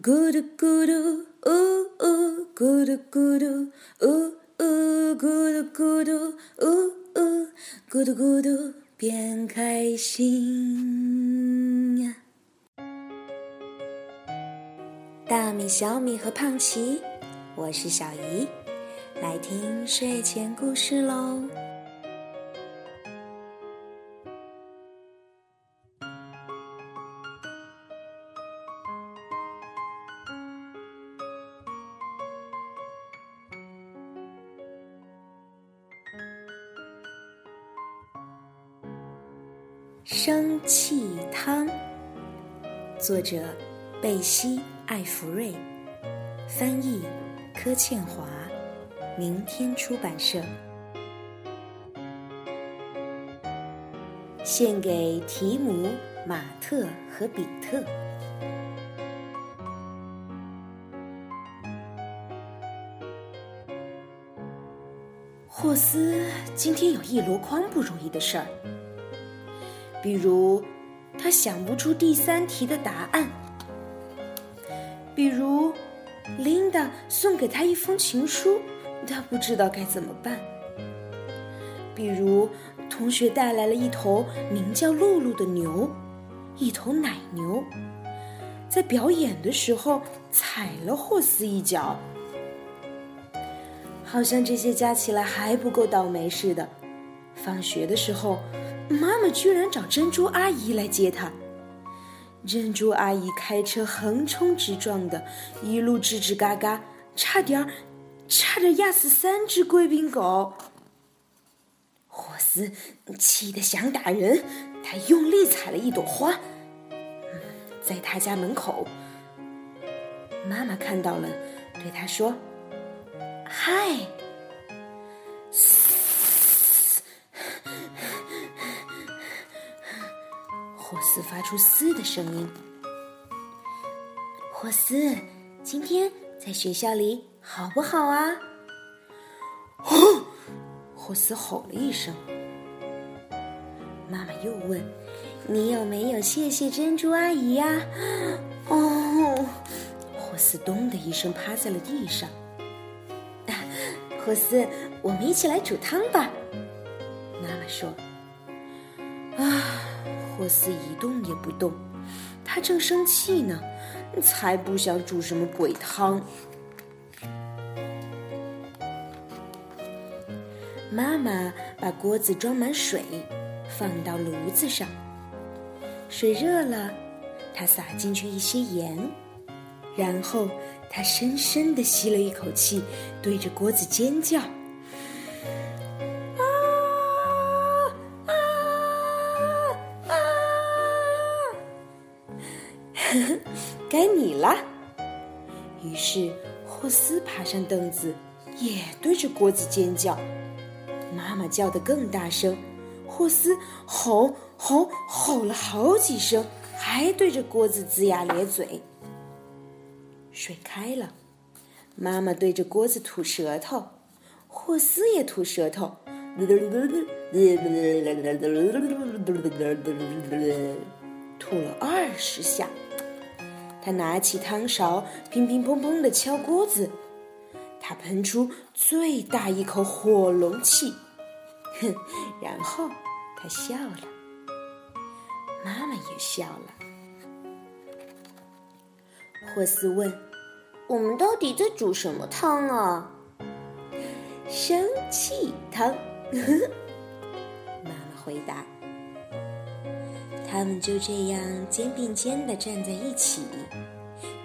咕嘟咕嘟，呜呜，咕嘟咕嘟，呜呜，咕嘟咕嘟，呜呜，咕嘟咕嘟，变开心呀。大米、小米和胖奇，我是小姨，来听睡前故事喽。生气汤，作者贝西·艾弗瑞，翻译柯倩华，明天出版社。献给提姆、马特和比特。霍斯今天有一箩筐不如意的事儿。比如，他想不出第三题的答案；比如，琳达送给他一封情书，他不知道该怎么办；比如，同学带来了一头名叫露露的牛，一头奶牛，在表演的时候踩了霍斯一脚。好像这些加起来还不够倒霉似的。放学的时候。妈妈居然找珍珠阿姨来接她。珍珠阿姨开车横冲直撞的，一路吱吱嘎嘎，差点儿，差点压死三只贵宾狗。霍斯气得想打人，他用力踩了一朵花，在他家门口。妈妈看到了，对他说：“嗨。”霍斯发出“嘶”的声音。霍斯，今天在学校里好不好啊？哦，霍斯吼了一声。妈妈又问：“你有没有谢谢珍珠阿姨呀？”哦，霍斯咚的一声趴在了地上。霍斯，我们一起来煮汤吧。妈妈说：“啊。”霍斯一动也不动，他正生气呢，才不想煮什么鬼汤。妈妈把锅子装满水，放到炉子上。水热了，她撒进去一些盐，然后她深深的吸了一口气，对着锅子尖叫。该你了。于是霍斯爬上凳子，也对着锅子尖叫。妈妈叫得更大声，霍斯吼吼吼了好几声，还对着锅子龇牙咧嘴。水开了，妈妈对着锅子吐舌头，霍斯也吐舌头，吐了二十下。他拿起汤勺，乒乒乓乓的敲锅子。他喷出最大一口火龙气，哼！然后他笑了，妈妈也笑了。霍斯问：“我们到底在煮什么汤啊？”“生气汤。”妈妈回答。他们就这样肩并肩的站在一起，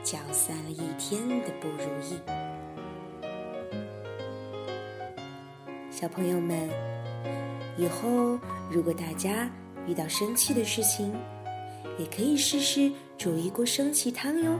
搅散了一天的不如意。小朋友们，以后如果大家遇到生气的事情，也可以试试煮一锅生气汤哟。